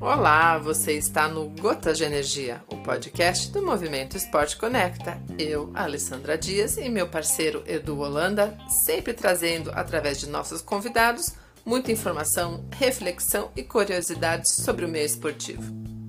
Olá, você está no Gotas de Energia, o podcast do Movimento Esporte Conecta. Eu, Alessandra Dias e meu parceiro Edu Holanda, sempre trazendo, através de nossos convidados, muita informação, reflexão e curiosidades sobre o meio esportivo.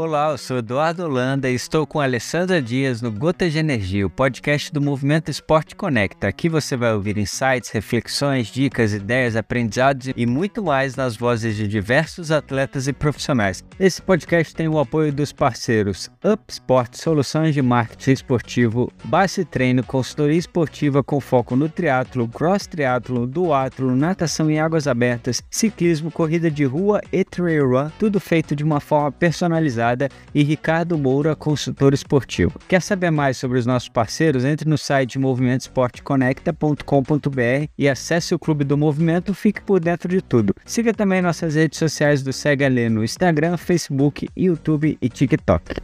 Olá, eu sou Eduardo Holanda e estou com Alessandra Dias no Gotas de Energia, o podcast do Movimento Esporte Conecta. Aqui você vai ouvir insights, reflexões, dicas, ideias, aprendizados e muito mais nas vozes de diversos atletas e profissionais. Esse podcast tem o apoio dos parceiros Up Sport, soluções de marketing esportivo, Base Treino, consultoria esportiva com foco no triatlo, cross triatlo, duatlo, natação em águas abertas, ciclismo, corrida de rua e trail run, tudo feito de uma forma personalizada e Ricardo Moura, consultor esportivo. Quer saber mais sobre os nossos parceiros? Entre no site movimentosportconecta.com.br e acesse o Clube do Movimento, fique por dentro de tudo. Siga também nossas redes sociais do Sega no Instagram, Facebook, YouTube e TikTok.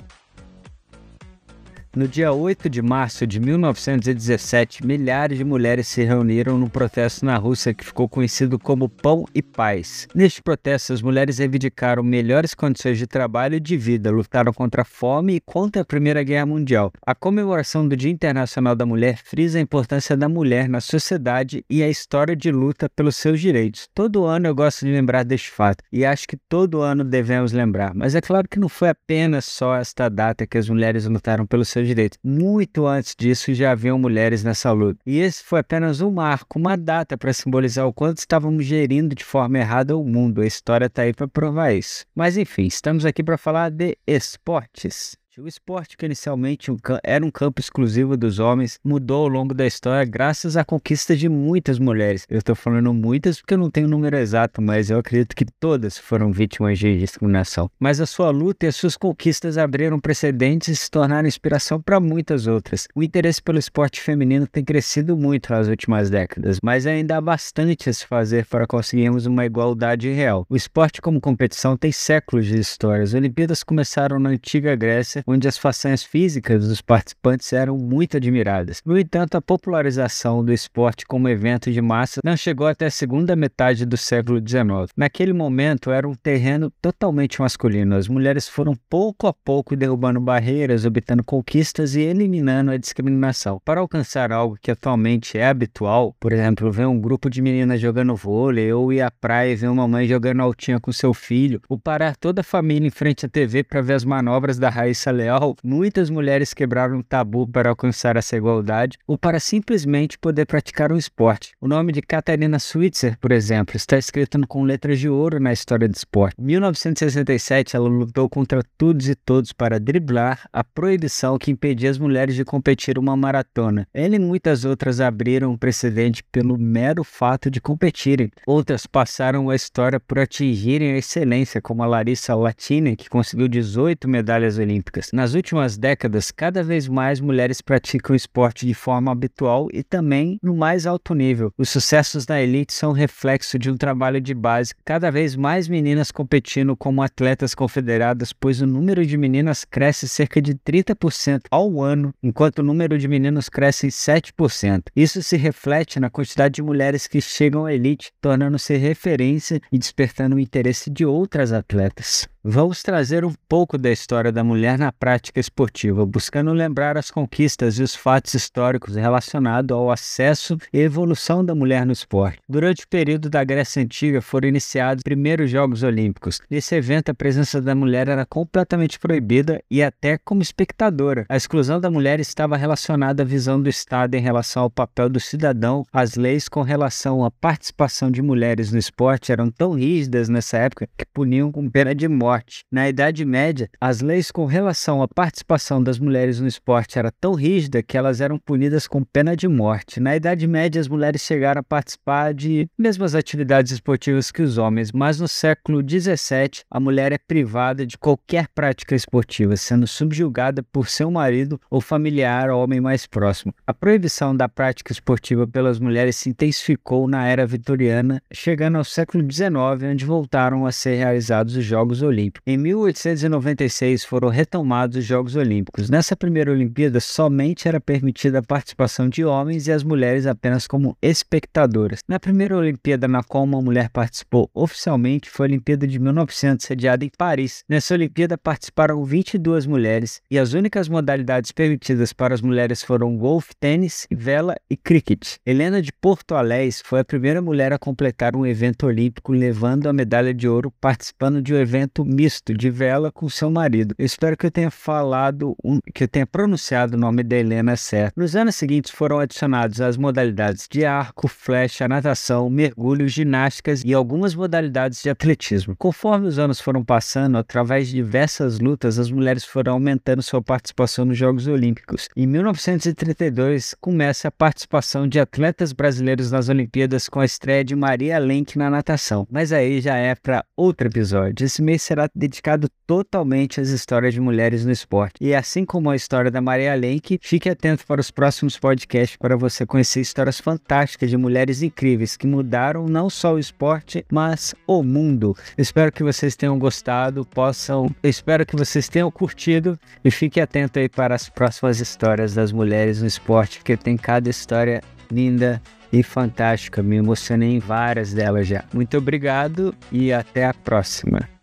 No dia 8 de março de 1917, milhares de mulheres se reuniram num protesto na Rússia que ficou conhecido como Pão e Paz. Neste protesto, as mulheres reivindicaram melhores condições de trabalho e de vida, lutaram contra a fome e contra a Primeira Guerra Mundial. A comemoração do Dia Internacional da Mulher frisa a importância da mulher na sociedade e a história de luta pelos seus direitos. Todo ano eu gosto de lembrar deste fato e acho que todo ano devemos lembrar, mas é claro que não foi apenas só esta data que as mulheres lutaram pelos seus direitos. Muito antes disso já haviam mulheres nessa luta. E esse foi apenas um marco, uma data para simbolizar o quanto estávamos gerindo de forma errada o mundo. A história está aí para provar isso. Mas enfim, estamos aqui para falar de esportes. O esporte, que inicialmente era um campo exclusivo dos homens, mudou ao longo da história graças à conquista de muitas mulheres. Eu estou falando muitas porque eu não tenho o número exato, mas eu acredito que todas foram vítimas de discriminação. Mas a sua luta e as suas conquistas abriram precedentes e se tornaram inspiração para muitas outras. O interesse pelo esporte feminino tem crescido muito nas últimas décadas, mas ainda há bastante a se fazer para conseguirmos uma igualdade real. O esporte como competição tem séculos de história. As Olimpíadas começaram na antiga Grécia onde as façanhas físicas dos participantes eram muito admiradas. No entanto, a popularização do esporte como evento de massa não chegou até a segunda metade do século XIX. Naquele momento, era um terreno totalmente masculino. As mulheres foram pouco a pouco derrubando barreiras, obtendo conquistas e eliminando a discriminação. Para alcançar algo que atualmente é habitual, por exemplo, ver um grupo de meninas jogando vôlei ou ir à praia e ver uma mãe jogando altinha com seu filho, ou parar toda a família em frente à TV para ver as manobras da Raíssa Leal, muitas mulheres quebraram o tabu para alcançar essa igualdade ou para simplesmente poder praticar um esporte. O nome de Catarina Switzer, por exemplo, está escrito com letras de ouro na história do esporte. Em 1967, ela lutou contra todos e todos para driblar a proibição que impedia as mulheres de competir uma maratona. Ela e muitas outras abriram um precedente pelo mero fato de competirem. Outras passaram a história por atingirem a excelência, como a Larissa Latini, que conseguiu 18 medalhas olímpicas. Nas últimas décadas, cada vez mais mulheres praticam esporte de forma habitual e também no mais alto nível. Os sucessos da elite são reflexo de um trabalho de base, cada vez mais meninas competindo como atletas confederadas, pois o número de meninas cresce cerca de 30% ao ano, enquanto o número de meninos cresce em 7%. Isso se reflete na quantidade de mulheres que chegam à elite, tornando-se referência e despertando o interesse de outras atletas. Vamos trazer um pouco da história da mulher na prática esportiva, buscando lembrar as conquistas e os fatos históricos relacionados ao acesso e evolução da mulher no esporte. Durante o período da Grécia Antiga foram iniciados os primeiros Jogos Olímpicos. Nesse evento, a presença da mulher era completamente proibida e até como espectadora. A exclusão da mulher estava relacionada à visão do Estado em relação ao papel do cidadão. As leis com relação à participação de mulheres no esporte eram tão rígidas nessa época que puniam com pena de morte esporte. Na Idade Média, as leis com relação à participação das mulheres no esporte era tão rígida que elas eram punidas com pena de morte. Na Idade Média, as mulheres chegaram a participar de mesmas atividades esportivas que os homens, mas no século XVII, a mulher é privada de qualquer prática esportiva, sendo subjugada por seu marido ou familiar ou homem mais próximo. A proibição da prática esportiva pelas mulheres se intensificou na era vitoriana, chegando ao século XIX, onde voltaram a ser realizados os Jogos Olímpicos. Em 1896 foram retomados os Jogos Olímpicos. Nessa primeira Olimpíada, somente era permitida a participação de homens e as mulheres apenas como espectadoras. Na primeira Olimpíada na qual uma mulher participou oficialmente foi a Olimpíada de 1900, sediada em Paris. Nessa Olimpíada participaram 22 mulheres e as únicas modalidades permitidas para as mulheres foram golfe, tênis, vela e cricket. Helena de Porto Alés foi a primeira mulher a completar um evento olímpico levando a medalha de ouro participando de um evento misto de vela com seu marido. Eu espero que eu tenha falado, um, que eu tenha pronunciado o nome da Helena certo. Nos anos seguintes foram adicionados as modalidades de arco, flecha, natação, mergulho, ginásticas e algumas modalidades de atletismo. Conforme os anos foram passando, através de diversas lutas, as mulheres foram aumentando sua participação nos Jogos Olímpicos. Em 1932 começa a participação de atletas brasileiros nas Olimpíadas com a estreia de Maria Lenk na natação. Mas aí já é para outro episódio. Esse mês será dedicado totalmente às histórias de mulheres no esporte. E assim como a história da Maria Lenk, fique atento para os próximos podcasts para você conhecer histórias fantásticas de mulheres incríveis que mudaram não só o esporte, mas o mundo. Espero que vocês tenham gostado, possam, espero que vocês tenham curtido e fique atento aí para as próximas histórias das mulheres no esporte, porque tem cada história linda e fantástica. Me emocionei em várias delas já. Muito obrigado e até a próxima.